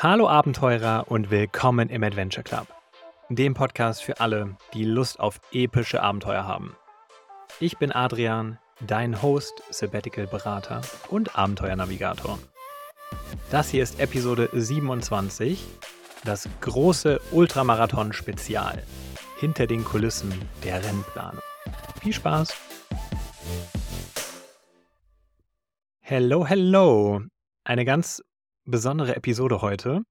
Hallo Abenteurer und willkommen im Adventure Club, dem Podcast für alle, die Lust auf epische Abenteuer haben. Ich bin Adrian, dein Host, Sabbatical-Berater und Abenteuernavigator. Das hier ist Episode 27, das große Ultramarathon-Spezial hinter den Kulissen der Rennplanung. Viel Spaß! Hello, hello! Eine ganz besondere Episode heute.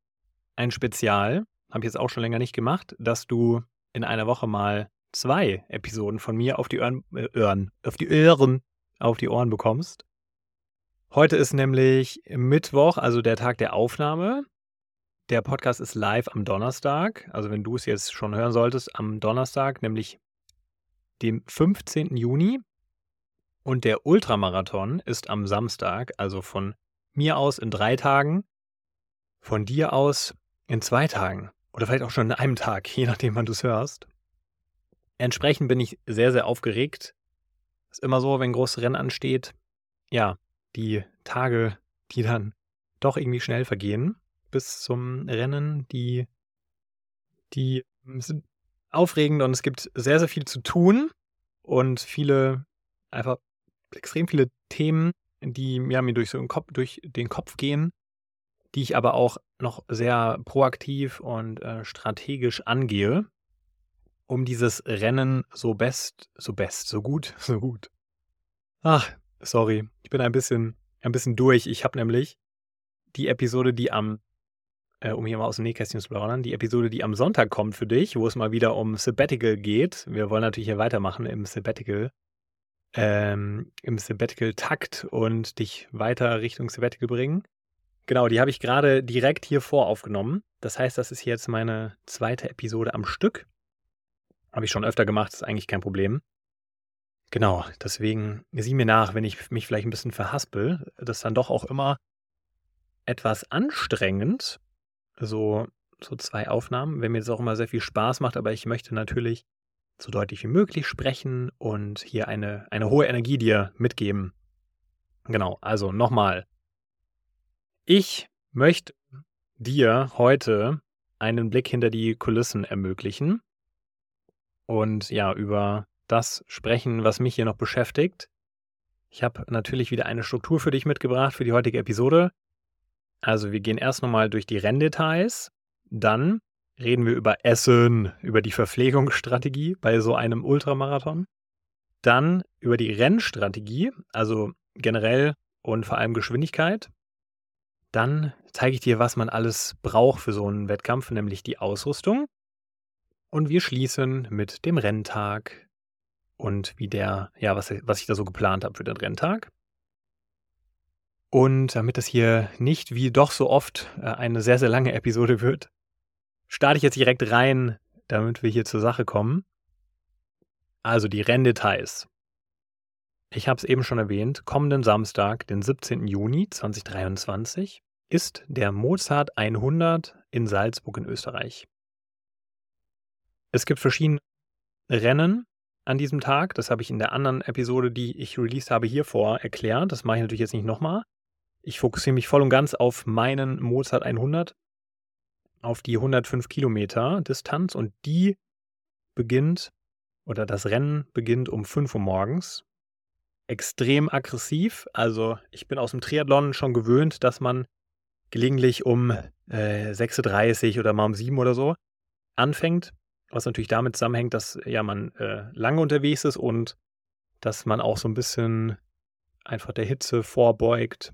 Ein Spezial, habe ich jetzt auch schon länger nicht gemacht, dass du in einer Woche mal zwei Episoden von mir auf die Ohren, äh, Ohren, auf die Ohren, auf die Ohren bekommst. Heute ist nämlich Mittwoch, also der Tag der Aufnahme. Der Podcast ist live am Donnerstag, also wenn du es jetzt schon hören solltest, am Donnerstag, nämlich dem 15. Juni. Und der Ultramarathon ist am Samstag, also von mir aus in drei Tagen, von dir aus in zwei Tagen oder vielleicht auch schon in einem Tag, je nachdem, wann du es hörst. Entsprechend bin ich sehr, sehr aufgeregt. Ist immer so, wenn große Rennen ansteht, ja, die Tage, die dann doch irgendwie schnell vergehen bis zum Rennen, die, die sind aufregend und es gibt sehr, sehr viel zu tun und viele, einfach extrem viele Themen, die ja, mir durch, so den Kopf, durch den Kopf gehen, die ich aber auch noch sehr proaktiv und äh, strategisch angehe, um dieses Rennen so best, so best, so gut, so gut. Ach, sorry, ich bin ein bisschen, ein bisschen durch. Ich habe nämlich die Episode, die am, äh, um hier mal aus dem Nähkästchen zu plaudern, die Episode, die am Sonntag kommt für dich, wo es mal wieder um Sabbatical geht. Wir wollen natürlich hier weitermachen im Sabbatical ähm, im Sabbatical-Takt und dich weiter Richtung Sabbatical bringen. Genau, die habe ich gerade direkt hier vor aufgenommen. Das heißt, das ist jetzt meine zweite Episode am Stück. Habe ich schon öfter gemacht, ist eigentlich kein Problem. Genau, deswegen sieh mir nach, wenn ich mich vielleicht ein bisschen verhaspel. Das ist dann doch auch immer etwas anstrengend, so, so zwei Aufnahmen, wenn mir das auch immer sehr viel Spaß macht, aber ich möchte natürlich so deutlich wie möglich sprechen und hier eine, eine hohe Energie dir mitgeben. Genau, also nochmal. Ich möchte dir heute einen Blick hinter die Kulissen ermöglichen und ja, über das sprechen, was mich hier noch beschäftigt. Ich habe natürlich wieder eine Struktur für dich mitgebracht für die heutige Episode. Also wir gehen erst nochmal durch die Renndetails, dann reden wir über Essen, über die Verpflegungsstrategie bei so einem Ultramarathon. Dann über die Rennstrategie, also generell und vor allem Geschwindigkeit. Dann zeige ich dir, was man alles braucht für so einen Wettkampf, nämlich die Ausrüstung. Und wir schließen mit dem Renntag und wie der, ja, was, was ich da so geplant habe für den Renntag. Und damit das hier nicht wie doch so oft äh, eine sehr, sehr lange Episode wird, starte ich jetzt direkt rein, damit wir hier zur Sache kommen. Also die Renndetails. Ich habe es eben schon erwähnt, kommenden Samstag, den 17. Juni 2023, ist der Mozart 100 in Salzburg in Österreich. Es gibt verschiedene Rennen an diesem Tag. Das habe ich in der anderen Episode, die ich released habe, hier vor erklärt. Das mache ich natürlich jetzt nicht nochmal. Ich fokussiere mich voll und ganz auf meinen Mozart 100 auf die 105 Kilometer Distanz und die beginnt oder das Rennen beginnt um 5 Uhr morgens. Extrem aggressiv. Also ich bin aus dem Triathlon schon gewöhnt, dass man gelegentlich um äh, 6.30 Uhr oder mal um 7 oder so anfängt. Was natürlich damit zusammenhängt, dass ja man äh, lange unterwegs ist und dass man auch so ein bisschen einfach der Hitze vorbeugt.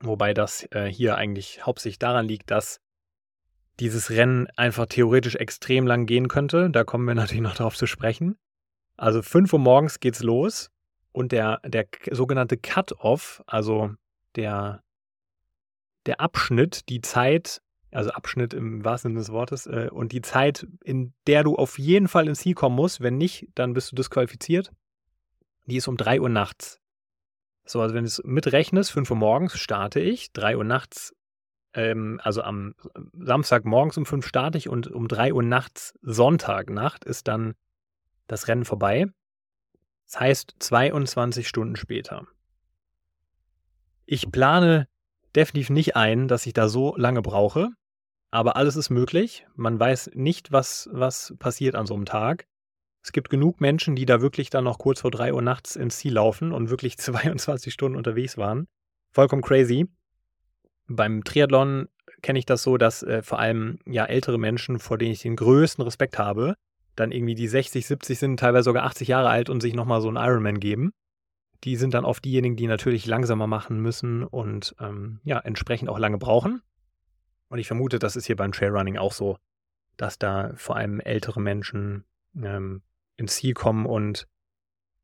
Wobei das äh, hier eigentlich hauptsächlich daran liegt, dass dieses Rennen einfach theoretisch extrem lang gehen könnte. Da kommen wir natürlich noch darauf zu sprechen. Also 5 Uhr morgens geht's los und der, der sogenannte Cut-Off, also der, der Abschnitt, die Zeit, also Abschnitt im wahrsten Sinne des Wortes, äh, und die Zeit, in der du auf jeden Fall ins Ziel kommen musst, wenn nicht, dann bist du disqualifiziert, die ist um 3 Uhr nachts. So, also wenn du es mitrechnest, 5 Uhr morgens starte ich, 3 Uhr nachts ähm, also am Samstag morgens um fünf starte ich und um drei Uhr nachts, Sonntagnacht, ist dann das Rennen vorbei. Das heißt 22 Stunden später. Ich plane definitiv nicht ein, dass ich da so lange brauche. Aber alles ist möglich. Man weiß nicht, was, was passiert an so einem Tag. Es gibt genug Menschen, die da wirklich dann noch kurz vor 3 Uhr nachts ins Ziel laufen und wirklich 22 Stunden unterwegs waren. Vollkommen crazy. Beim Triathlon kenne ich das so, dass äh, vor allem ja ältere Menschen, vor denen ich den größten Respekt habe, dann irgendwie die 60, 70 sind, teilweise sogar 80 Jahre alt und sich nochmal so einen Ironman geben. Die sind dann oft diejenigen, die natürlich langsamer machen müssen und ähm, ja, entsprechend auch lange brauchen. Und ich vermute, das ist hier beim Trailrunning auch so, dass da vor allem ältere Menschen ähm, ins Ziel kommen und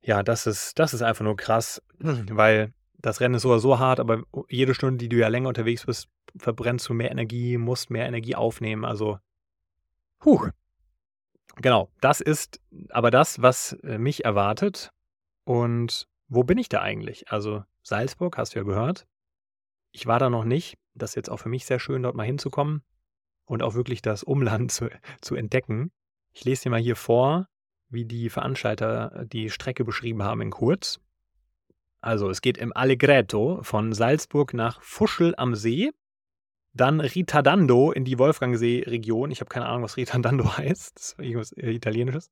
ja, das ist, das ist einfach nur krass, weil das Rennen ist so oder so hart, aber jede Stunde, die du ja länger unterwegs bist, verbrennst du mehr Energie, musst mehr Energie aufnehmen. Also, huh. Genau, das ist aber das, was äh, mich erwartet. Und wo bin ich da eigentlich? Also, Salzburg, hast du ja gehört. Ich war da noch nicht. Das ist jetzt auch für mich sehr schön, dort mal hinzukommen und auch wirklich das Umland zu, zu entdecken. Ich lese dir mal hier vor, wie die Veranstalter die Strecke beschrieben haben in kurz. Also es geht im Allegretto von Salzburg nach Fuschel am See, dann Ritardando in die Wolfgangsee-Region. Ich habe keine Ahnung, was Ritardando heißt. Das ist irgendwas äh, Italienisches.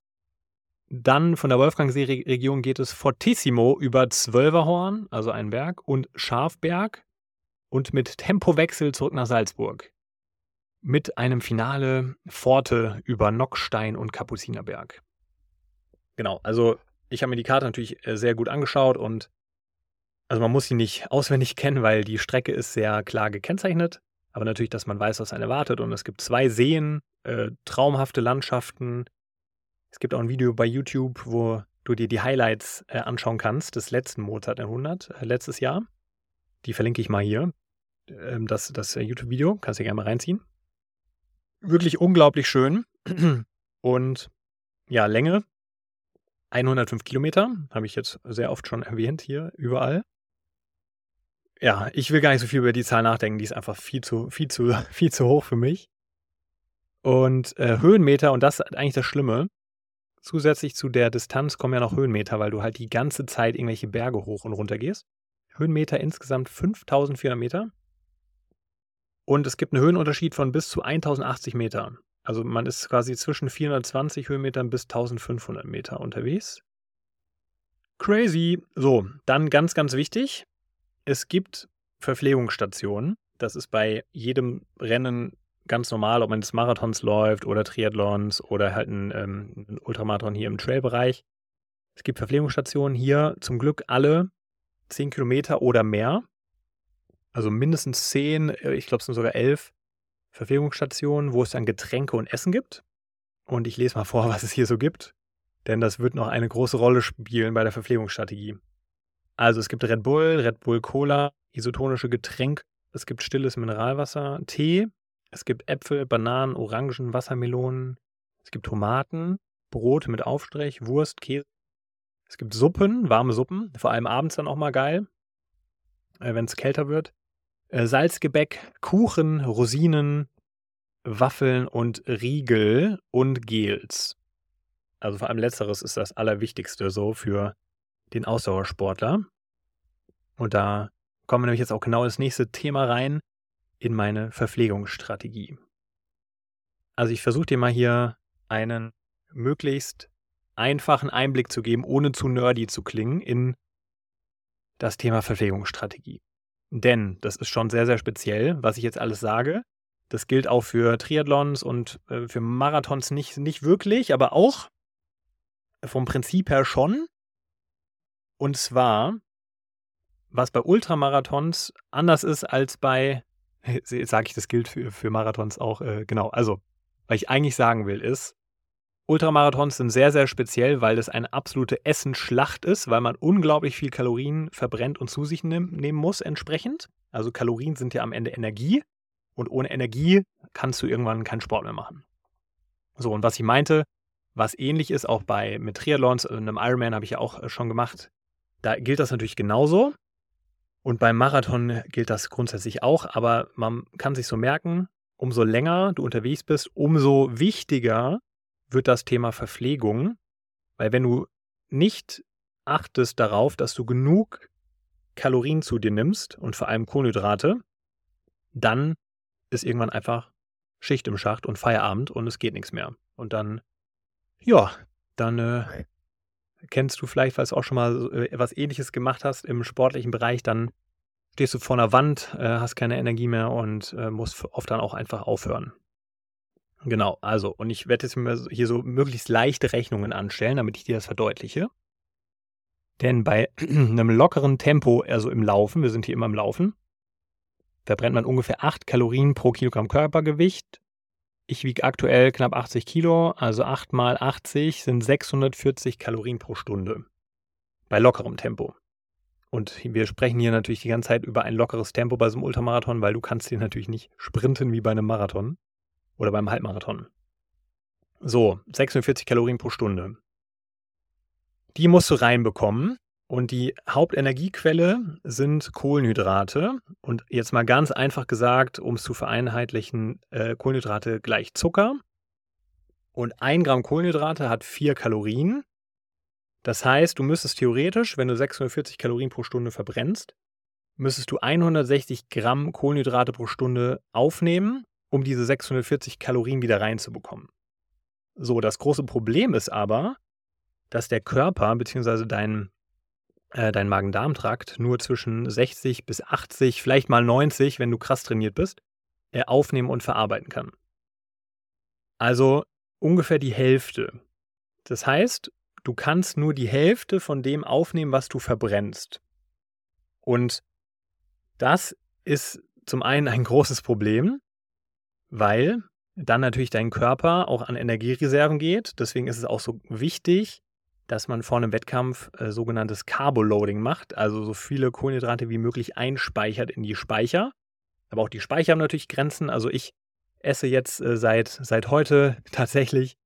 Dann von der Wolfgangsee-Region geht es Fortissimo über Zwölferhorn, also einen Berg, und Schafberg und mit Tempowechsel zurück nach Salzburg. Mit einem Finale Forte über Nockstein und Kapuzinerberg. Genau, also ich habe mir die Karte natürlich äh, sehr gut angeschaut und also man muss sie nicht auswendig kennen, weil die Strecke ist sehr klar gekennzeichnet. Aber natürlich, dass man weiß, was einen erwartet. Und es gibt zwei Seen, äh, traumhafte Landschaften. Es gibt auch ein Video bei YouTube, wo du dir die Highlights äh, anschauen kannst des letzten Mozart 100, äh, letztes Jahr. Die verlinke ich mal hier ähm, das, das YouTube-Video. Kannst du gerne mal reinziehen. Wirklich unglaublich schön. Und ja, Länge 105 Kilometer, habe ich jetzt sehr oft schon erwähnt hier, überall. Ja, ich will gar nicht so viel über die Zahl nachdenken, die ist einfach viel zu, viel zu, viel zu hoch für mich. Und äh, Höhenmeter, und das ist eigentlich das Schlimme, zusätzlich zu der Distanz kommen ja noch Höhenmeter, weil du halt die ganze Zeit irgendwelche Berge hoch und runter gehst. Höhenmeter insgesamt 5400 Meter. Und es gibt einen Höhenunterschied von bis zu 1080 Meter. Also man ist quasi zwischen 420 Höhenmetern bis 1500 Meter unterwegs. Crazy. So, dann ganz, ganz wichtig. Es gibt Verpflegungsstationen. Das ist bei jedem Rennen ganz normal, ob man des Marathons läuft oder Triathlons oder halt ein, ähm, ein Ultramarathon hier im Trailbereich. Es gibt Verpflegungsstationen hier zum Glück alle 10 Kilometer oder mehr also mindestens zehn, äh, ich glaube es sind sogar elf Verpflegungsstationen, wo es dann Getränke und Essen gibt. Und ich lese mal vor, was es hier so gibt, denn das wird noch eine große Rolle spielen bei der Verpflegungsstrategie. Also es gibt Red Bull, Red Bull Cola, isotonische Getränk, es gibt stilles Mineralwasser, Tee, es gibt Äpfel, Bananen, Orangen, Wassermelonen, es gibt Tomaten, Brot mit Aufstrich, Wurst, Käse. Es gibt Suppen, warme Suppen, vor allem abends dann auch mal geil, äh, wenn es kälter wird. Äh, Salzgebäck, Kuchen, Rosinen, Waffeln und Riegel und Gels. Also vor allem letzteres ist das Allerwichtigste so für den Ausdauersportler. Und da kommen wir nämlich jetzt auch genau ins nächste Thema rein, in meine Verpflegungsstrategie. Also ich versuche dir mal hier einen möglichst einfachen Einblick zu geben, ohne zu nerdy zu klingen, in das Thema Verpflegungsstrategie. Denn das ist schon sehr, sehr speziell, was ich jetzt alles sage. Das gilt auch für Triathlons und äh, für Marathons nicht, nicht wirklich, aber auch vom Prinzip her schon. Und zwar, was bei Ultramarathons anders ist als bei, sage ich, das gilt für, für Marathons auch, äh, genau. Also, was ich eigentlich sagen will, ist, Ultramarathons sind sehr, sehr speziell, weil das eine absolute Essenschlacht ist, weil man unglaublich viel Kalorien verbrennt und zu sich nehm, nehmen muss entsprechend. Also Kalorien sind ja am Ende Energie und ohne Energie kannst du irgendwann keinen Sport mehr machen. So, und was ich meinte, was ähnlich ist auch bei mit Triathlons, äh, einem Ironman habe ich ja auch äh, schon gemacht, da gilt das natürlich genauso. Und beim Marathon gilt das grundsätzlich auch, aber man kann sich so merken, umso länger du unterwegs bist, umso wichtiger wird das Thema Verpflegung, weil wenn du nicht achtest darauf, dass du genug Kalorien zu dir nimmst und vor allem Kohlenhydrate, dann ist irgendwann einfach Schicht im Schacht und Feierabend und es geht nichts mehr. Und dann, ja, dann äh, kennst du vielleicht, weil du auch schon mal äh, etwas ähnliches gemacht hast im sportlichen Bereich, dann stehst du vor einer Wand, äh, hast keine Energie mehr und äh, musst oft dann auch einfach aufhören. Genau, also, und ich werde jetzt hier so möglichst leichte Rechnungen anstellen, damit ich dir das verdeutliche. Denn bei einem lockeren Tempo, also im Laufen, wir sind hier immer im Laufen, verbrennt man ungefähr 8 Kalorien pro Kilogramm Körpergewicht. Ich wiege aktuell knapp 80 Kilo, also 8 mal 80 sind 640 Kalorien pro Stunde. Bei lockerem Tempo. Und wir sprechen hier natürlich die ganze Zeit über ein lockeres Tempo bei so einem Ultramarathon, weil du kannst hier natürlich nicht sprinten wie bei einem Marathon oder beim Halbmarathon. So, 46 Kalorien pro Stunde. Die musst du reinbekommen. Und die Hauptenergiequelle sind Kohlenhydrate. Und jetzt mal ganz einfach gesagt, um es zu vereinheitlichen, äh, Kohlenhydrate gleich Zucker. Und ein Gramm Kohlenhydrate hat vier Kalorien. Das heißt, du müsstest theoretisch, wenn du 640 Kalorien pro Stunde verbrennst, müsstest du 160 Gramm Kohlenhydrate pro Stunde aufnehmen, um diese 640 Kalorien wieder reinzubekommen. So, das große Problem ist aber, dass der Körper bzw. dein äh, dein Magen-Darm-Trakt nur zwischen 60 bis 80, vielleicht mal 90, wenn du krass trainiert bist, äh, aufnehmen und verarbeiten kann. Also ungefähr die Hälfte. Das heißt, du kannst nur die Hälfte von dem aufnehmen, was du verbrennst. Und das ist zum einen ein großes Problem, weil dann natürlich dein Körper auch an Energiereserven geht. Deswegen ist es auch so wichtig, dass man vor einem Wettkampf äh, sogenanntes Carboloading macht, also so viele Kohlenhydrate wie möglich einspeichert in die Speicher. Aber auch die Speicher haben natürlich Grenzen. Also ich esse jetzt äh, seit, seit heute tatsächlich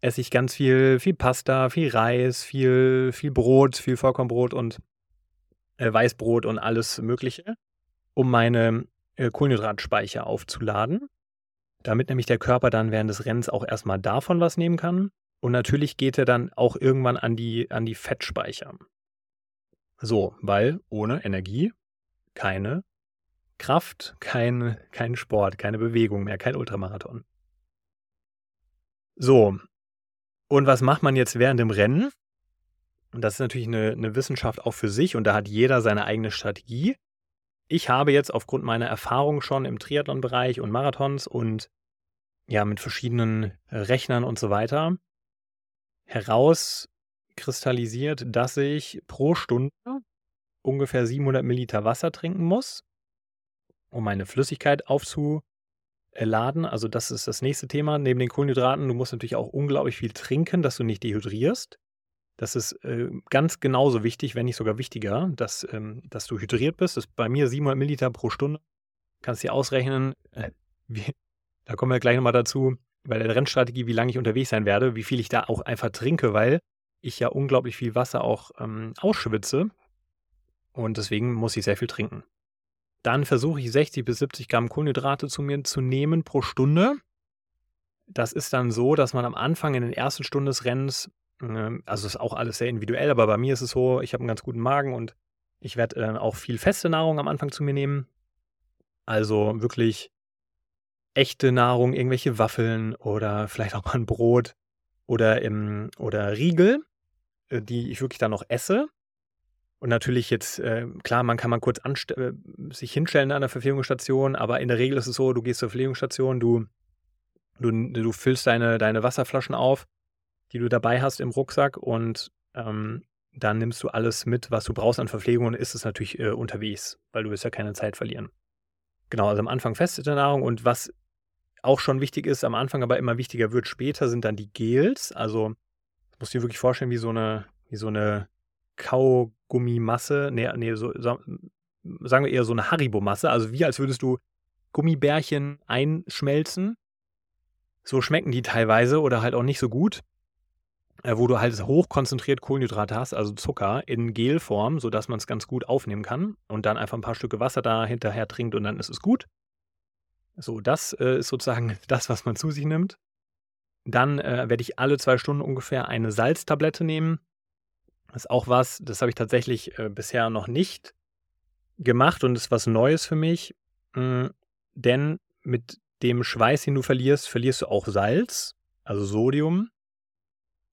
esse ich ganz viel, viel Pasta, viel Reis, viel, viel Brot, viel Vollkornbrot und äh, Weißbrot und alles Mögliche, um meine äh, Kohlenhydratspeicher aufzuladen. Damit nämlich der Körper dann während des Rennens auch erstmal davon was nehmen kann und natürlich geht er dann auch irgendwann an die, an die Fettspeicher. So, weil ohne Energie keine Kraft, kein, kein Sport, keine Bewegung mehr, kein Ultramarathon. So, und was macht man jetzt während dem Rennen? Und das ist natürlich eine, eine Wissenschaft auch für sich und da hat jeder seine eigene Strategie. Ich habe jetzt aufgrund meiner Erfahrung schon im Triathlon-Bereich und Marathons und ja, mit verschiedenen Rechnern und so weiter herauskristallisiert, dass ich pro Stunde ungefähr 700 Milliliter Wasser trinken muss, um meine Flüssigkeit aufzuladen. Also das ist das nächste Thema. Neben den Kohlenhydraten, du musst natürlich auch unglaublich viel trinken, dass du nicht dehydrierst. Das ist äh, ganz genauso wichtig, wenn nicht sogar wichtiger, dass, ähm, dass du hydriert bist. Das ist bei mir 700 Milliliter pro Stunde. Kannst dir ausrechnen, äh, wie, da kommen wir gleich nochmal dazu, bei der Rennstrategie, wie lange ich unterwegs sein werde, wie viel ich da auch einfach trinke, weil ich ja unglaublich viel Wasser auch ähm, ausschwitze und deswegen muss ich sehr viel trinken. Dann versuche ich 60 bis 70 Gramm Kohlenhydrate zu mir zu nehmen pro Stunde. Das ist dann so, dass man am Anfang in den ersten Stunden des Rennens, äh, also ist auch alles sehr individuell, aber bei mir ist es so, ich habe einen ganz guten Magen und ich werde äh, auch viel feste Nahrung am Anfang zu mir nehmen. Also wirklich echte Nahrung, irgendwelche Waffeln oder vielleicht auch mal ein Brot oder, im, oder Riegel, äh, die ich wirklich dann noch esse. Und natürlich jetzt, äh, klar, man kann mal kurz äh, sich hinstellen an der Verpflegungsstation, aber in der Regel ist es so, du gehst zur Verpflegungsstation, du, du, du füllst deine, deine Wasserflaschen auf, die du dabei hast im Rucksack und ähm, dann nimmst du alles mit, was du brauchst an Verpflegung und isst es natürlich äh, unterwegs, weil du willst ja keine Zeit verlieren. Genau, also am Anfang feste Nahrung und was auch schon wichtig ist am Anfang, aber immer wichtiger wird später, sind dann die Gels. Also, du dir wirklich vorstellen, wie so eine, wie so eine Kaugummimasse. Nee, nee, so, sagen wir eher so eine Haribo-Masse. Also wie als würdest du Gummibärchen einschmelzen. So schmecken die teilweise oder halt auch nicht so gut. Äh, wo du halt hochkonzentriert Kohlenhydrate hast, also Zucker, in Gelform, sodass man es ganz gut aufnehmen kann. Und dann einfach ein paar Stücke Wasser da hinterher trinkt und dann ist es gut. So, das äh, ist sozusagen das, was man zu sich nimmt. Dann äh, werde ich alle zwei Stunden ungefähr eine Salztablette nehmen. Das ist auch was, das habe ich tatsächlich äh, bisher noch nicht gemacht und ist was Neues für mich. Hm, denn mit dem Schweiß, den du verlierst, verlierst du auch Salz, also Sodium.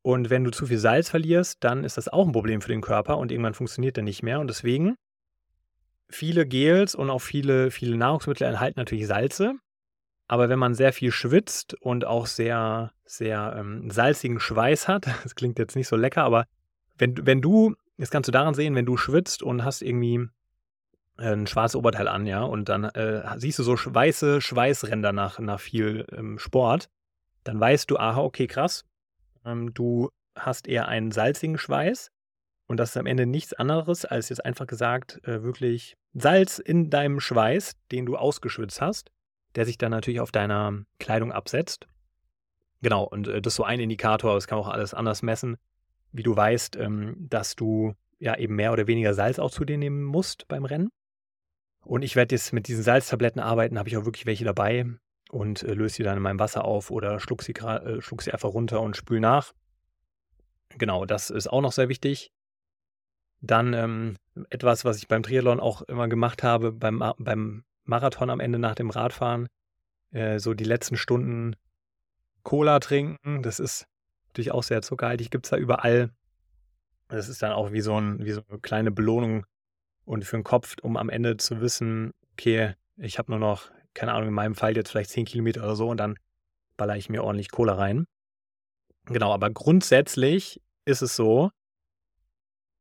Und wenn du zu viel Salz verlierst, dann ist das auch ein Problem für den Körper und irgendwann funktioniert der nicht mehr. Und deswegen, viele Gels und auch viele, viele Nahrungsmittel enthalten natürlich Salze. Aber wenn man sehr viel schwitzt und auch sehr, sehr ähm, salzigen Schweiß hat, das klingt jetzt nicht so lecker, aber wenn, wenn du, das kannst du daran sehen, wenn du schwitzt und hast irgendwie äh, ein schwarzes Oberteil an, ja, und dann äh, siehst du so weiße Schweißränder nach, nach viel ähm, Sport, dann weißt du, aha, okay, krass, ähm, du hast eher einen salzigen Schweiß und das ist am Ende nichts anderes als jetzt einfach gesagt, äh, wirklich Salz in deinem Schweiß, den du ausgeschwitzt hast, der sich dann natürlich auf deiner Kleidung absetzt. Genau, und äh, das ist so ein Indikator, das kann auch alles anders messen, wie du weißt, ähm, dass du ja eben mehr oder weniger Salz auch zu dir nehmen musst beim Rennen. Und ich werde jetzt mit diesen Salztabletten arbeiten, habe ich auch wirklich welche dabei und äh, löse sie dann in meinem Wasser auf oder schluck sie, äh, schluck sie einfach runter und spül nach. Genau, das ist auch noch sehr wichtig. Dann ähm, etwas, was ich beim Triathlon auch immer gemacht habe, beim, beim Marathon am Ende nach dem Radfahren, äh, so die letzten Stunden Cola trinken. Das ist natürlich auch sehr zuckerhaltig, gibt es da überall. Das ist dann auch wie so, ein, wie so eine kleine Belohnung und für den Kopf, um am Ende zu wissen, okay, ich habe nur noch, keine Ahnung, in meinem Fall jetzt vielleicht 10 Kilometer oder so und dann baller ich mir ordentlich Cola rein. Genau, aber grundsätzlich ist es so,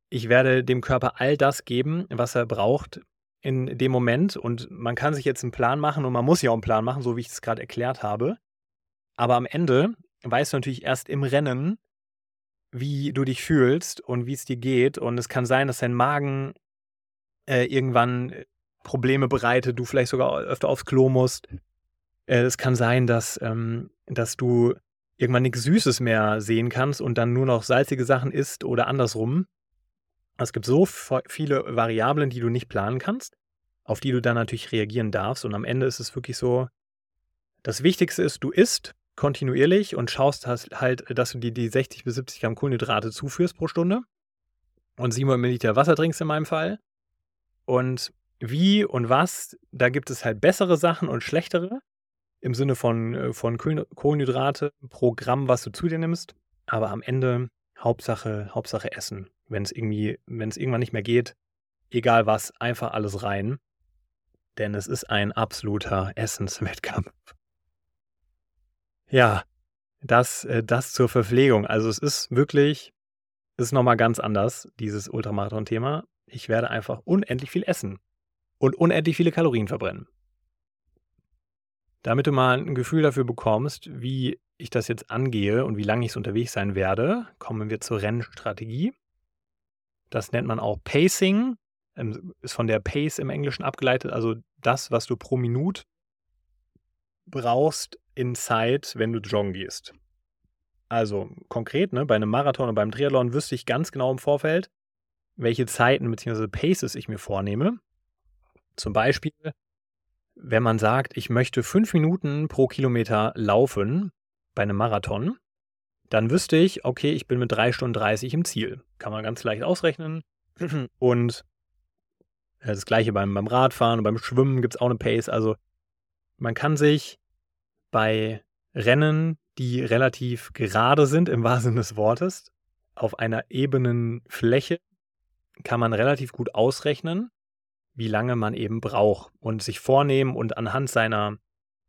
ich werde dem Körper all das geben, was er braucht in dem Moment. Und man kann sich jetzt einen Plan machen und man muss ja auch einen Plan machen, so wie ich es gerade erklärt habe. Aber am Ende weißt du natürlich erst im Rennen, wie du dich fühlst und wie es dir geht. Und es kann sein, dass dein Magen äh, irgendwann Probleme bereitet, du vielleicht sogar öfter aufs Klo musst. Äh, es kann sein, dass, ähm, dass du irgendwann nichts Süßes mehr sehen kannst und dann nur noch salzige Sachen isst oder andersrum. Es gibt so viele Variablen, die du nicht planen kannst, auf die du dann natürlich reagieren darfst. Und am Ende ist es wirklich so, das Wichtigste ist, du isst kontinuierlich und schaust halt, dass du dir die 60 bis 70 Gramm Kohlenhydrate zuführst pro Stunde und 700 Milliliter Wasser trinkst in meinem Fall. Und wie und was, da gibt es halt bessere Sachen und schlechtere im Sinne von, äh, von Kohlenhydrate pro Gramm, was du zu dir nimmst. Aber am Ende Hauptsache, Hauptsache Essen. Wenn es irgendwie, wenn es irgendwann nicht mehr geht, egal was, einfach alles rein. Denn es ist ein absoluter Essenswettkampf. Ja, das, äh, das zur Verpflegung. Also es ist wirklich, es ist nochmal ganz anders, dieses Ultramarathon-Thema ich werde einfach unendlich viel essen und unendlich viele Kalorien verbrennen. Damit du mal ein Gefühl dafür bekommst, wie ich das jetzt angehe und wie lange ich es unterwegs sein werde, kommen wir zur Rennstrategie. Das nennt man auch Pacing, ähm, ist von der Pace im Englischen abgeleitet, also das, was du pro Minute brauchst in Zeit, wenn du joggen gehst. Also konkret, ne, bei einem Marathon und beim Triathlon wüsste ich ganz genau im Vorfeld, welche Zeiten bzw. Paces ich mir vornehme. Zum Beispiel, wenn man sagt, ich möchte fünf Minuten pro Kilometer laufen bei einem Marathon, dann wüsste ich, okay, ich bin mit drei Stunden 30 im Ziel. Kann man ganz leicht ausrechnen. Und das gleiche beim, beim Radfahren und beim Schwimmen gibt es auch eine Pace. Also man kann sich bei Rennen, die relativ gerade sind, im wahrsten Sinne des Wortes, auf einer ebenen Fläche kann man relativ gut ausrechnen, wie lange man eben braucht und sich vornehmen und anhand seiner,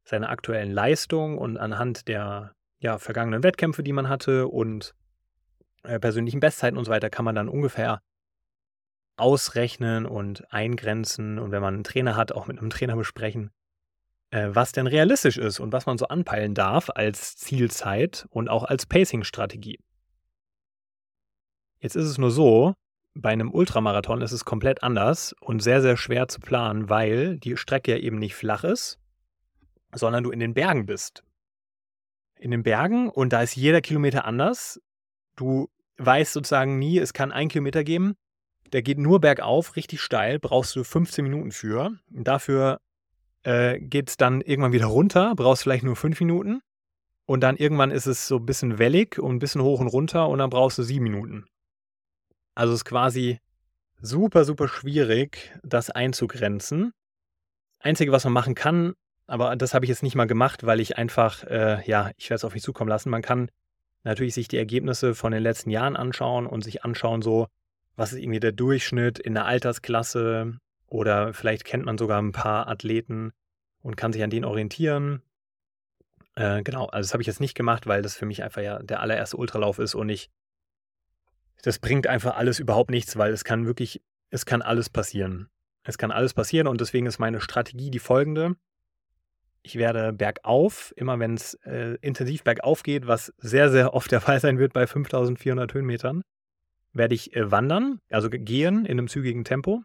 seiner aktuellen Leistung und anhand der ja, vergangenen Wettkämpfe, die man hatte und äh, persönlichen Bestzeiten und so weiter, kann man dann ungefähr ausrechnen und eingrenzen und wenn man einen Trainer hat, auch mit einem Trainer besprechen, äh, was denn realistisch ist und was man so anpeilen darf als Zielzeit und auch als Pacing-Strategie. Jetzt ist es nur so, bei einem Ultramarathon ist es komplett anders und sehr, sehr schwer zu planen, weil die Strecke ja eben nicht flach ist, sondern du in den Bergen bist. In den Bergen und da ist jeder Kilometer anders. Du weißt sozusagen nie, es kann einen Kilometer geben, der geht nur bergauf, richtig steil, brauchst du 15 Minuten für. Und dafür äh, geht es dann irgendwann wieder runter, brauchst vielleicht nur 5 Minuten. Und dann irgendwann ist es so ein bisschen wellig und ein bisschen hoch und runter und dann brauchst du 7 Minuten. Also es ist quasi super, super schwierig, das einzugrenzen. Einzige, was man machen kann, aber das habe ich jetzt nicht mal gemacht, weil ich einfach, äh, ja, ich werde es auf mich zukommen lassen. Man kann natürlich sich die Ergebnisse von den letzten Jahren anschauen und sich anschauen, so, was ist irgendwie der Durchschnitt in der Altersklasse oder vielleicht kennt man sogar ein paar Athleten und kann sich an denen orientieren. Äh, genau, also das habe ich jetzt nicht gemacht, weil das für mich einfach ja der allererste Ultralauf ist und ich, das bringt einfach alles überhaupt nichts, weil es kann wirklich, es kann alles passieren. Es kann alles passieren und deswegen ist meine Strategie die folgende. Ich werde bergauf, immer wenn es äh, intensiv bergauf geht, was sehr, sehr oft der Fall sein wird bei 5400 Höhenmetern, werde ich äh, wandern, also gehen in einem zügigen Tempo.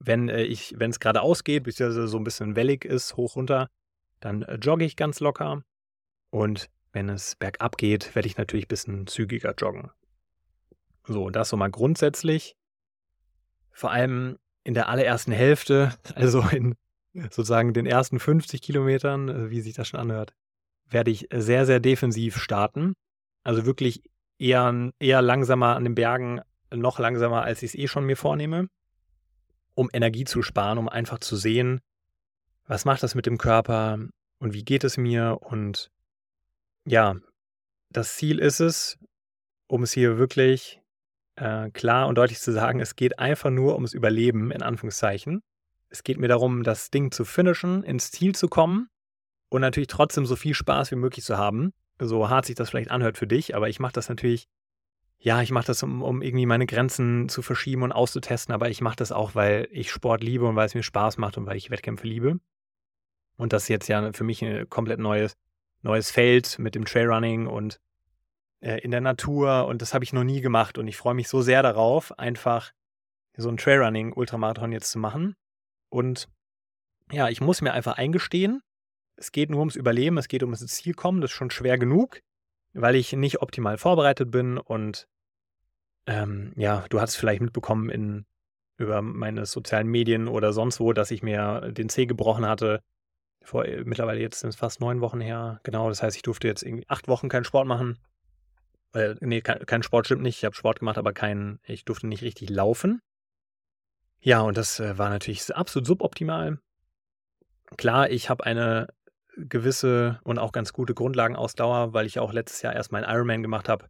Wenn äh, es geradeaus geht, beziehungsweise so ein bisschen wellig ist, hoch runter, dann äh, jogge ich ganz locker. Und wenn es bergab geht, werde ich natürlich ein bisschen zügiger joggen. So, das so mal grundsätzlich. Vor allem in der allerersten Hälfte, also in sozusagen den ersten 50 Kilometern, äh, wie sich das schon anhört, werde ich sehr, sehr defensiv starten. Also wirklich eher, eher langsamer an den Bergen, noch langsamer, als ich es eh schon mir vornehme, um Energie zu sparen, um einfach zu sehen, was macht das mit dem Körper und wie geht es mir. Und ja, das Ziel ist es, um es hier wirklich äh, klar und deutlich zu sagen, es geht einfach nur ums Überleben, in Anführungszeichen. Es geht mir darum, das Ding zu finishen, ins Ziel zu kommen und natürlich trotzdem so viel Spaß wie möglich zu haben. So hart sich das vielleicht anhört für dich, aber ich mache das natürlich, ja, ich mache das, um, um irgendwie meine Grenzen zu verschieben und auszutesten, aber ich mache das auch, weil ich Sport liebe und weil es mir Spaß macht und weil ich Wettkämpfe liebe. Und das ist jetzt ja für mich ein komplett neues, neues Feld mit dem Trailrunning und äh, in der Natur und das habe ich noch nie gemacht und ich freue mich so sehr darauf, einfach so ein Trailrunning-Ultramarathon jetzt zu machen und ja, ich muss mir einfach eingestehen, es geht nur ums Überleben, es geht ums Ziel kommen, das ist schon schwer genug, weil ich nicht optimal vorbereitet bin und ähm, ja, du hast es vielleicht mitbekommen in, über meine sozialen Medien oder sonst wo, dass ich mir den Zeh gebrochen hatte. Vor äh, mittlerweile jetzt sind es fast neun Wochen her. Genau, das heißt, ich durfte jetzt irgendwie acht Wochen keinen Sport machen. Äh, nee, kein, kein Sport stimmt nicht. Ich habe Sport gemacht, aber kein, ich durfte nicht richtig laufen. Ja, und das äh, war natürlich absolut suboptimal. Klar, ich habe eine gewisse und auch ganz gute Grundlagenausdauer, weil ich auch letztes Jahr erst meinen Ironman gemacht habe.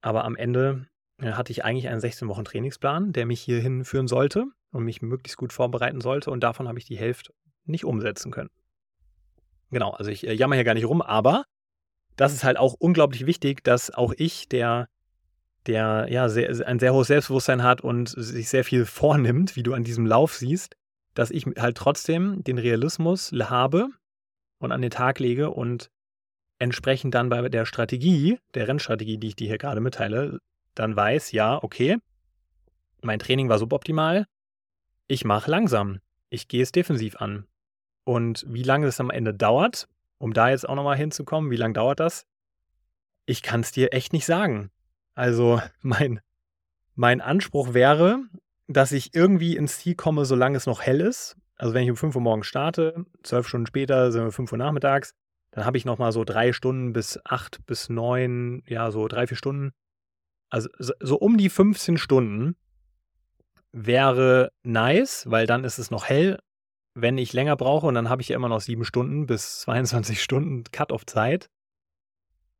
Aber am Ende äh, hatte ich eigentlich einen 16 Wochen Trainingsplan, der mich hierhin führen sollte und mich möglichst gut vorbereiten sollte. Und davon habe ich die Hälfte nicht umsetzen können. Genau, also ich äh, jammer hier gar nicht rum, aber das ist halt auch unglaublich wichtig, dass auch ich, der der ja sehr, ein sehr hohes Selbstbewusstsein hat und sich sehr viel vornimmt, wie du an diesem Lauf siehst, dass ich halt trotzdem den Realismus habe und an den Tag lege und entsprechend dann bei der Strategie, der Rennstrategie, die ich dir hier gerade mitteile, dann weiß, ja, okay, mein Training war suboptimal, ich mache langsam, ich gehe es defensiv an. Und wie lange es am Ende dauert, um da jetzt auch nochmal hinzukommen, wie lange dauert das? Ich kann es dir echt nicht sagen. Also mein, mein Anspruch wäre, dass ich irgendwie ins Ziel komme, solange es noch hell ist. Also wenn ich um 5 Uhr morgens starte, zwölf Stunden später sind wir 5 Uhr nachmittags, dann habe ich nochmal so drei Stunden bis acht bis neun, ja, so drei, vier Stunden. Also so um die 15 Stunden wäre nice, weil dann ist es noch hell. Wenn ich länger brauche, und dann habe ich ja immer noch sieben Stunden bis 22 Stunden Cut-off-Zeit,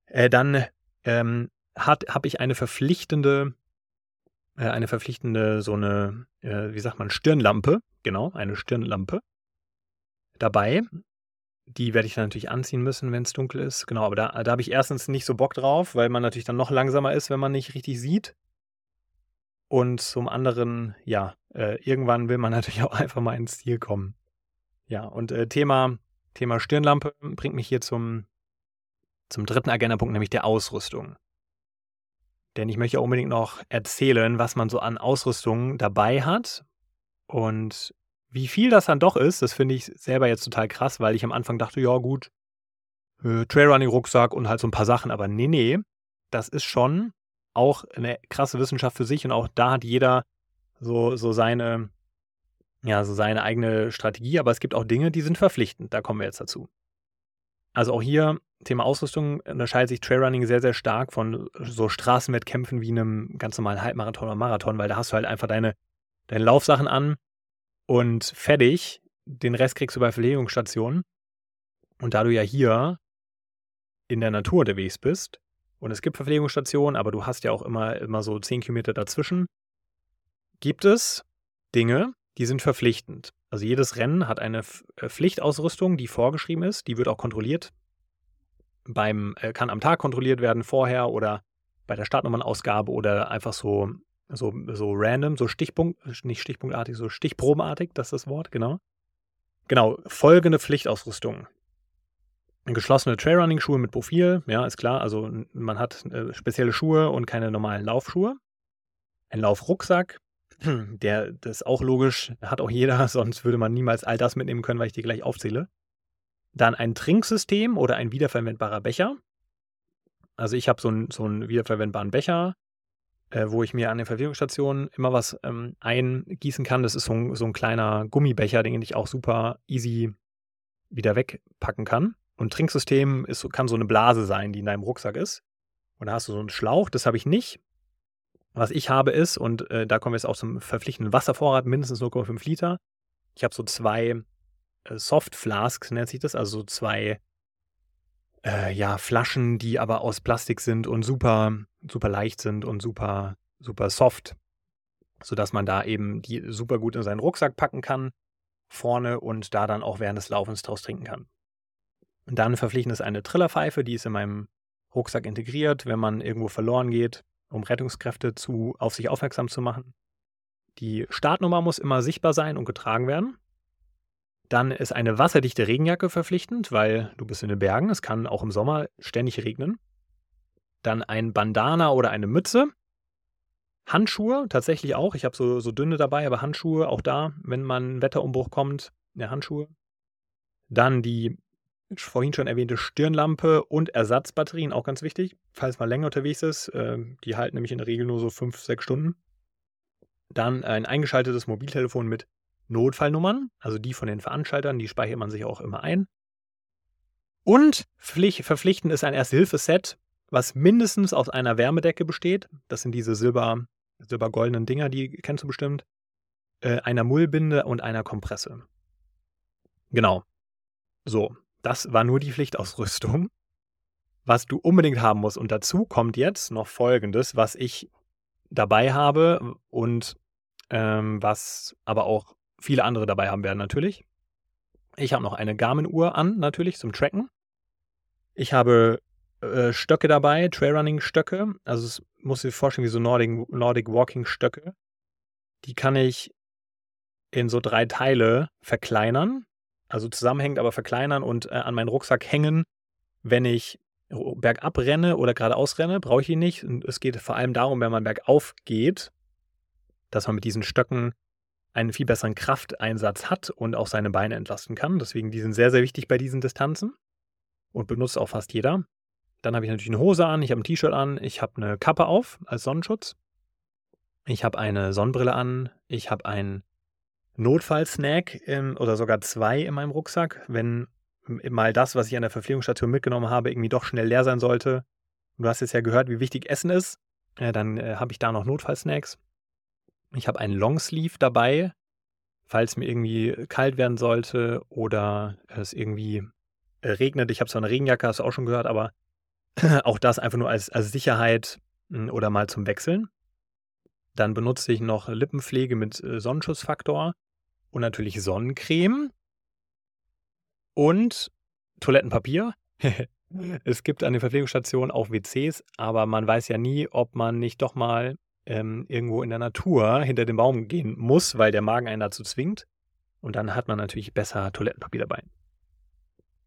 äh, dann ähm, habe ich eine verpflichtende, äh, eine verpflichtende, so eine, äh, wie sagt man, Stirnlampe, genau, eine Stirnlampe dabei. Die werde ich dann natürlich anziehen müssen, wenn es dunkel ist. Genau, aber da, da habe ich erstens nicht so Bock drauf, weil man natürlich dann noch langsamer ist, wenn man nicht richtig sieht. Und zum anderen, ja, äh, irgendwann will man natürlich auch einfach mal ins Ziel kommen. Ja, und äh, Thema, Thema Stirnlampe bringt mich hier zum, zum dritten Agendapunkt, nämlich der Ausrüstung. Denn ich möchte unbedingt noch erzählen, was man so an Ausrüstung dabei hat. Und wie viel das dann doch ist, das finde ich selber jetzt total krass, weil ich am Anfang dachte, ja gut, äh, Trailrunning-Rucksack und halt so ein paar Sachen. Aber nee, nee, das ist schon auch eine krasse Wissenschaft für sich und auch da hat jeder so, so seine, ja, so seine eigene Strategie. Aber es gibt auch Dinge, die sind verpflichtend. Da kommen wir jetzt dazu. Also auch hier Thema Ausrüstung unterscheidet sich Trailrunning sehr, sehr stark von so Straßenwettkämpfen wie einem ganz normalen Halbmarathon oder Marathon, weil da hast du halt einfach deine, deine Laufsachen an und fertig. den Rest kriegst du bei Verlegungsstationen. Und da du ja hier in der Natur unterwegs bist und es gibt Verpflegungsstationen, aber du hast ja auch immer, immer so 10 Kilometer dazwischen, gibt es Dinge, die sind verpflichtend. Also jedes Rennen hat eine äh, Pflichtausrüstung, die vorgeschrieben ist, die wird auch kontrolliert. Beim, äh, kann am Tag kontrolliert werden, vorher oder bei der Startnummernausgabe oder einfach so, so, so random, so Stichpunkt, nicht stichpunktartig, so stichprobenartig, das ist das Wort, genau. Genau, folgende Pflichtausrüstung. Geschlossene Trailrunning-Schuhe mit Profil, ja, ist klar. Also man hat äh, spezielle Schuhe und keine normalen Laufschuhe. Ein Laufrucksack, der, das ist auch logisch, hat auch jeder, sonst würde man niemals all das mitnehmen können, weil ich die gleich aufzähle. Dann ein Trinksystem oder ein wiederverwendbarer Becher. Also ich habe so, ein, so einen wiederverwendbaren Becher, äh, wo ich mir an den Verwirrungsstationen immer was ähm, eingießen kann. Das ist so ein, so ein kleiner Gummibecher, den ich auch super easy wieder wegpacken kann. Und Trinksystem ist, kann so eine Blase sein, die in deinem Rucksack ist. Und da hast du so einen Schlauch, das habe ich nicht. Was ich habe ist, und äh, da kommen wir jetzt auch zum verpflichtenden Wasservorrat, mindestens 0,5 Liter. Ich habe so zwei Soft Flasks, nennt sich das, also so zwei äh, ja, Flaschen, die aber aus Plastik sind und super, super leicht sind und super, super soft, sodass man da eben die super gut in seinen Rucksack packen kann, vorne und da dann auch während des Laufens draus trinken kann. Und dann verpflichtend ist eine Trillerpfeife, die ist in meinem Rucksack integriert, wenn man irgendwo verloren geht, um Rettungskräfte zu, auf sich aufmerksam zu machen. Die Startnummer muss immer sichtbar sein und getragen werden. Dann ist eine wasserdichte Regenjacke verpflichtend, weil du bist in den Bergen. Es kann auch im Sommer ständig regnen. Dann ein Bandana oder eine Mütze. Handschuhe tatsächlich auch. Ich habe so, so dünne dabei, aber Handschuhe auch da, wenn man ein Wetterumbruch kommt. Ja, Handschuhe. Dann die vorhin schon erwähnte Stirnlampe und Ersatzbatterien, auch ganz wichtig, falls man länger unterwegs ist. Äh, die halten nämlich in der Regel nur so fünf, sechs Stunden. Dann ein eingeschaltetes Mobiltelefon mit Notfallnummern, also die von den Veranstaltern, die speichert man sich auch immer ein. Und Pflicht, verpflichtend ist ein Erste-Hilfe-Set, was mindestens aus einer Wärmedecke besteht. Das sind diese silber, silbergoldenen Dinger, die kennst du bestimmt. Äh, einer Mullbinde und einer Kompresse. Genau. So, das war nur die Pflichtausrüstung, was du unbedingt haben musst. Und dazu kommt jetzt noch Folgendes, was ich dabei habe und ähm, was aber auch viele andere dabei haben werden natürlich. Ich habe noch eine Garmin-Uhr an, natürlich, zum Tracken. Ich habe äh, Stöcke dabei, Trailrunning-Stöcke. Also es muss sich vorstellen wie so Nordic, Nordic Walking-Stöcke. Die kann ich in so drei Teile verkleinern also zusammenhängend, aber verkleinern und äh, an meinen Rucksack hängen, wenn ich bergab renne oder geradeaus renne, brauche ich ihn nicht. Und es geht vor allem darum, wenn man bergauf geht, dass man mit diesen Stöcken einen viel besseren Krafteinsatz hat und auch seine Beine entlasten kann. Deswegen, die sind sehr, sehr wichtig bei diesen Distanzen und benutzt auch fast jeder. Dann habe ich natürlich eine Hose an, ich habe ein T-Shirt an, ich habe eine Kappe auf als Sonnenschutz. Ich habe eine Sonnenbrille an, ich habe ein Notfallsnack oder sogar zwei in meinem Rucksack, wenn mal das, was ich an der Verpflegungsstation mitgenommen habe, irgendwie doch schnell leer sein sollte. Du hast jetzt ja gehört, wie wichtig Essen ist. Äh, dann äh, habe ich da noch Notfallsnacks. Ich habe einen Longsleeve dabei, falls mir irgendwie kalt werden sollte oder es irgendwie äh, regnet. Ich habe zwar eine Regenjacke, hast du auch schon gehört, aber auch das einfach nur als, als Sicherheit hm, oder mal zum Wechseln. Dann benutze ich noch Lippenpflege mit äh, Sonnenschutzfaktor und natürlich Sonnencreme und Toilettenpapier. es gibt an den Verpflegungsstationen auch WCs, aber man weiß ja nie, ob man nicht doch mal ähm, irgendwo in der Natur hinter dem Baum gehen muss, weil der Magen einen dazu zwingt. Und dann hat man natürlich besser Toilettenpapier dabei.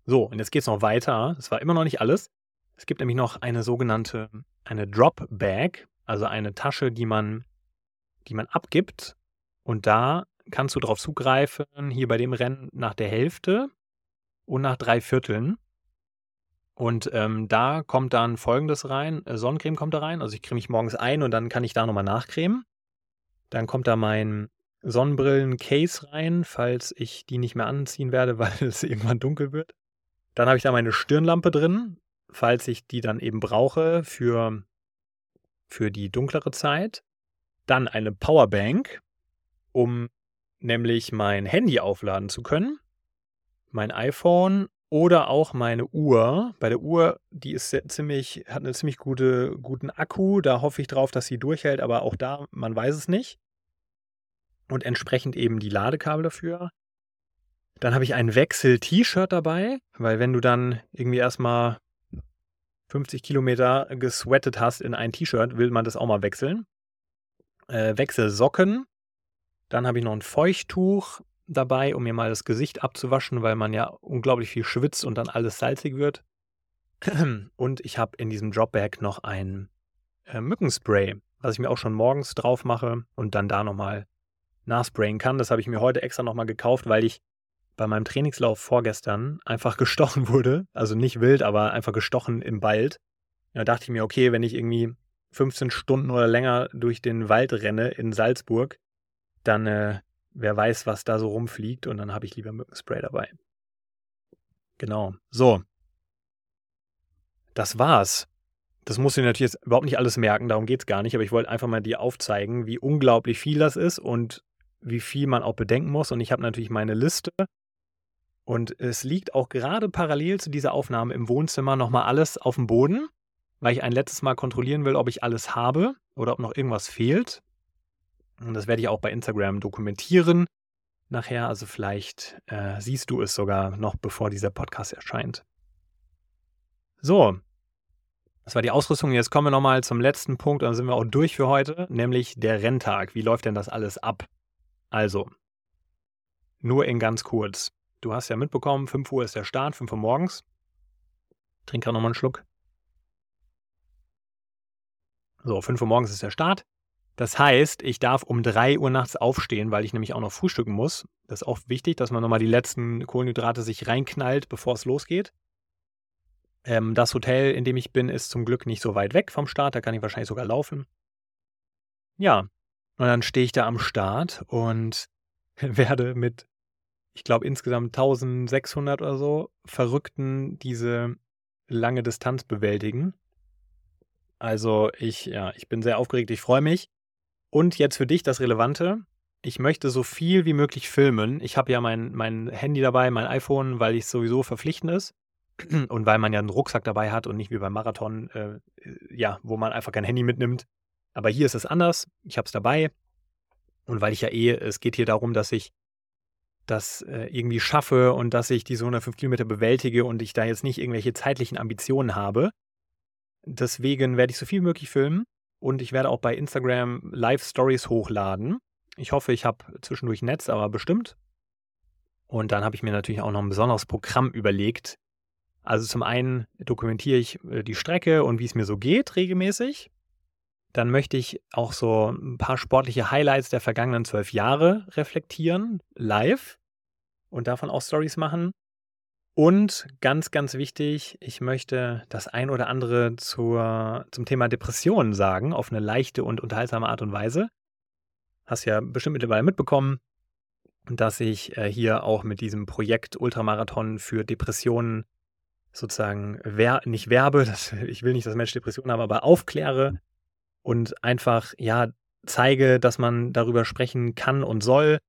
So, und jetzt geht es noch weiter. Das war immer noch nicht alles. Es gibt nämlich noch eine sogenannte, eine Drop Bag, also eine Tasche, die man die man abgibt. Und da kannst du darauf zugreifen, hier bei dem Rennen nach der Hälfte und nach drei Vierteln. Und ähm, da kommt dann folgendes rein: äh, Sonnencreme kommt da rein. Also ich creme mich morgens ein und dann kann ich da nochmal nachcremen. Dann kommt da mein Sonnenbrillen-Case rein, falls ich die nicht mehr anziehen werde, weil es irgendwann dunkel wird. Dann habe ich da meine Stirnlampe drin, falls ich die dann eben brauche für, für die dunklere Zeit. Dann eine Powerbank, um nämlich mein Handy aufladen zu können, mein iPhone oder auch meine Uhr. Bei der Uhr, die ist ziemlich, hat einen ziemlich gute, guten Akku. Da hoffe ich drauf, dass sie durchhält, aber auch da, man weiß es nicht. Und entsprechend eben die Ladekabel dafür. Dann habe ich ein Wechsel-T-Shirt dabei, weil wenn du dann irgendwie erstmal 50 Kilometer gesweatet hast in ein T-Shirt, will man das auch mal wechseln. Äh, Wechselsocken. Dann habe ich noch ein Feuchttuch dabei, um mir mal das Gesicht abzuwaschen, weil man ja unglaublich viel schwitzt und dann alles salzig wird. Und ich habe in diesem Dropbag noch ein äh, Mückenspray, was ich mir auch schon morgens drauf mache und dann da nochmal nachsprayen kann. Das habe ich mir heute extra nochmal gekauft, weil ich bei meinem Trainingslauf vorgestern einfach gestochen wurde. Also nicht wild, aber einfach gestochen im Wald. Da dachte ich mir, okay, wenn ich irgendwie 15 Stunden oder länger durch den Wald renne in Salzburg, dann äh, wer weiß, was da so rumfliegt und dann habe ich lieber Mückenspray dabei. Genau. So. Das war's. Das muss ich natürlich jetzt überhaupt nicht alles merken, darum geht es gar nicht, aber ich wollte einfach mal dir aufzeigen, wie unglaublich viel das ist und wie viel man auch bedenken muss. Und ich habe natürlich meine Liste und es liegt auch gerade parallel zu dieser Aufnahme im Wohnzimmer nochmal alles auf dem Boden, weil ich ein letztes Mal kontrollieren will, ob ich alles habe oder ob noch irgendwas fehlt. Und das werde ich auch bei Instagram dokumentieren nachher. Also vielleicht äh, siehst du es sogar noch, bevor dieser Podcast erscheint. So, das war die Ausrüstung. Jetzt kommen wir nochmal zum letzten Punkt, dann sind wir auch durch für heute, nämlich der Renntag. Wie läuft denn das alles ab? Also, nur in ganz kurz. Du hast ja mitbekommen, 5 Uhr ist der Start, 5 Uhr morgens. Trink gerade nochmal einen Schluck. So, 5 Uhr morgens ist der Start. Das heißt, ich darf um 3 Uhr nachts aufstehen, weil ich nämlich auch noch frühstücken muss. Das ist auch wichtig, dass man nochmal die letzten Kohlenhydrate sich reinknallt, bevor es losgeht. Ähm, das Hotel, in dem ich bin, ist zum Glück nicht so weit weg vom Start. Da kann ich wahrscheinlich sogar laufen. Ja, und dann stehe ich da am Start und werde mit ich glaube, insgesamt 1600 oder so Verrückten diese lange Distanz bewältigen. Also ich, ja, ich bin sehr aufgeregt, ich freue mich. Und jetzt für dich das Relevante. Ich möchte so viel wie möglich filmen. Ich habe ja mein, mein Handy dabei, mein iPhone, weil es sowieso verpflichtend ist. Und weil man ja einen Rucksack dabei hat und nicht wie beim Marathon, äh, ja, wo man einfach kein Handy mitnimmt. Aber hier ist es anders. Ich habe es dabei. Und weil ich ja eh, es geht hier darum, dass ich das äh, irgendwie schaffe und dass ich diese 105 Kilometer bewältige und ich da jetzt nicht irgendwelche zeitlichen Ambitionen habe. Deswegen werde ich so viel wie möglich filmen und ich werde auch bei Instagram Live-Stories hochladen. Ich hoffe, ich habe zwischendurch Netz, aber bestimmt. Und dann habe ich mir natürlich auch noch ein besonderes Programm überlegt. Also zum einen dokumentiere ich äh, die Strecke und wie es mir so geht regelmäßig. Dann möchte ich auch so ein paar sportliche Highlights der vergangenen zwölf Jahre reflektieren, live und davon auch Stories machen. Und ganz, ganz wichtig, ich möchte das ein oder andere zur, zum Thema Depressionen sagen, auf eine leichte und unterhaltsame Art und Weise. Hast ja bestimmt mittlerweile mitbekommen, dass ich äh, hier auch mit diesem Projekt Ultramarathon für Depressionen sozusagen wer nicht werbe, das, ich will nicht, dass Menschen Depressionen haben, aber aufkläre und einfach, ja, zeige, dass man darüber sprechen kann und soll.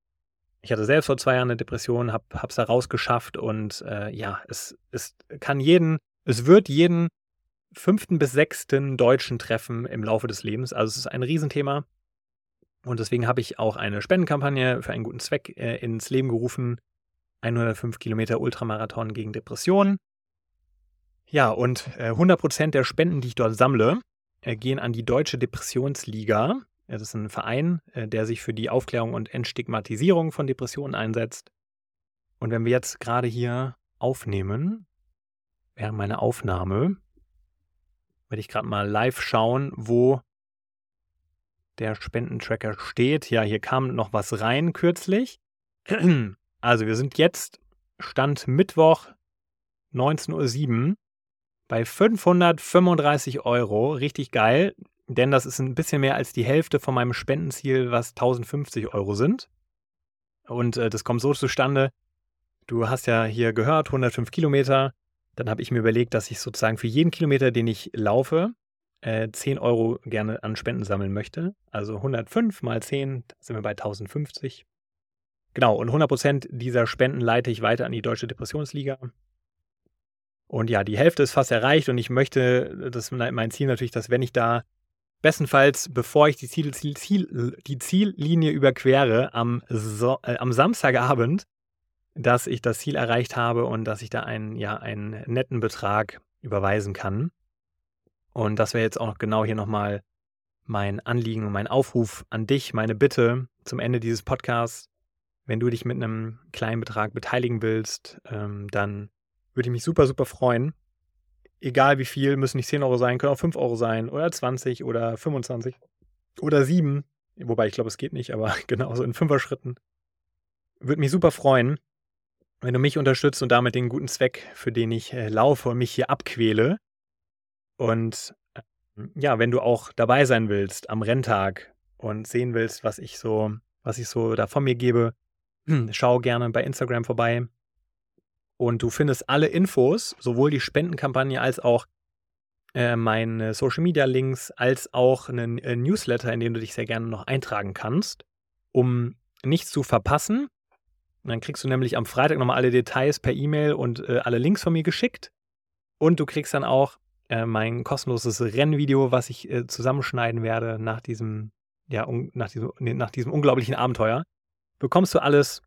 Ich hatte selbst vor zwei Jahren eine Depression, habe es da rausgeschafft und äh, ja, es, es kann jeden, es wird jeden fünften bis sechsten Deutschen treffen im Laufe des Lebens. Also es ist ein Riesenthema. Und deswegen habe ich auch eine Spendenkampagne für einen guten Zweck äh, ins Leben gerufen. 105 Kilometer Ultramarathon gegen Depressionen. Ja, und äh, 100% der Spenden, die ich dort sammle, äh, gehen an die Deutsche Depressionsliga. Das ist ein Verein, äh, der sich für die Aufklärung und Entstigmatisierung von Depressionen einsetzt. Und wenn wir jetzt gerade hier aufnehmen, während meiner Aufnahme, werde ich gerade mal live schauen, wo der Spendentracker steht. Ja, hier kam noch was rein kürzlich. Also wir sind jetzt Stand Mittwoch 19.07 Uhr bei 535 Euro. Richtig geil, denn das ist ein bisschen mehr als die Hälfte von meinem Spendenziel, was 1050 Euro sind. Und äh, das kommt so zustande, du hast ja hier gehört, 105 Kilometer. Dann habe ich mir überlegt, dass ich sozusagen für jeden Kilometer, den ich laufe, äh, 10 Euro gerne an Spenden sammeln möchte. Also 105 mal 10, da sind wir bei 1050. Genau, und 100% dieser Spenden leite ich weiter an die Deutsche Depressionsliga. Und ja, die Hälfte ist fast erreicht und ich möchte, das ist mein Ziel natürlich, dass wenn ich da bestenfalls, bevor ich die, Ziel, Ziel, die Ziellinie überquere, am, so, äh, am Samstagabend, dass ich das Ziel erreicht habe und dass ich da einen, ja, einen netten Betrag überweisen kann. Und das wäre jetzt auch genau hier nochmal mein Anliegen und mein Aufruf an dich, meine Bitte zum Ende dieses Podcasts. Wenn du dich mit einem kleinen Betrag beteiligen willst, ähm, dann würde ich mich super, super freuen. Egal wie viel, müssen nicht 10 Euro sein, können auch 5 Euro sein oder 20 oder 25 oder 7. Wobei ich glaube, es geht nicht, aber genauso in 5er Schritten. Würde mich super freuen, wenn du mich unterstützt und damit den guten Zweck, für den ich äh, laufe und mich hier abquäle. Und äh, ja, wenn du auch dabei sein willst am Renntag und sehen willst, was ich so, was ich so da von mir gebe, schau gerne bei Instagram vorbei. Und du findest alle Infos, sowohl die Spendenkampagne als auch äh, meine Social Media Links, als auch einen äh, Newsletter, in dem du dich sehr gerne noch eintragen kannst, um nichts zu verpassen. Dann kriegst du nämlich am Freitag nochmal alle Details per E-Mail und äh, alle Links von mir geschickt. Und du kriegst dann auch äh, mein kostenloses Rennvideo, was ich äh, zusammenschneiden werde nach diesem, ja, un, nach, diesem, nach diesem unglaublichen Abenteuer. Bekommst du alles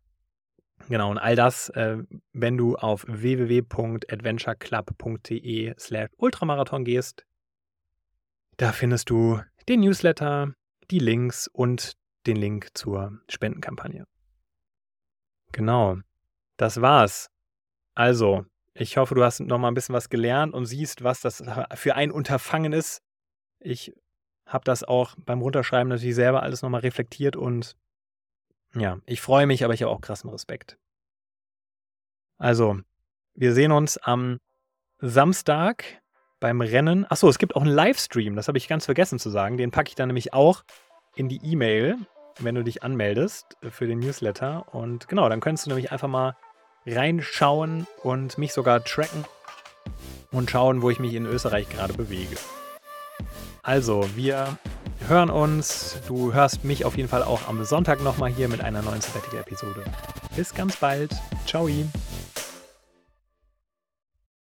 Genau, und all das, äh, wenn du auf www.adventureclub.de slash Ultramarathon gehst, da findest du den Newsletter, die Links und den Link zur Spendenkampagne. Genau, das war's. Also, ich hoffe, du hast noch mal ein bisschen was gelernt und siehst, was das für ein Unterfangen ist. Ich habe das auch beim Runterschreiben natürlich selber alles noch mal reflektiert und ja, ich freue mich, aber ich habe auch krassen Respekt. Also, wir sehen uns am Samstag beim Rennen. Achso, es gibt auch einen Livestream, das habe ich ganz vergessen zu sagen. Den packe ich dann nämlich auch in die E-Mail, wenn du dich anmeldest für den Newsletter. Und genau, dann könntest du nämlich einfach mal reinschauen und mich sogar tracken und schauen, wo ich mich in Österreich gerade bewege. Also, wir hören uns. Du hörst mich auf jeden Fall auch am Sonntag nochmal hier mit einer neuen Sabbatical-Episode. Bis ganz bald. Ciao.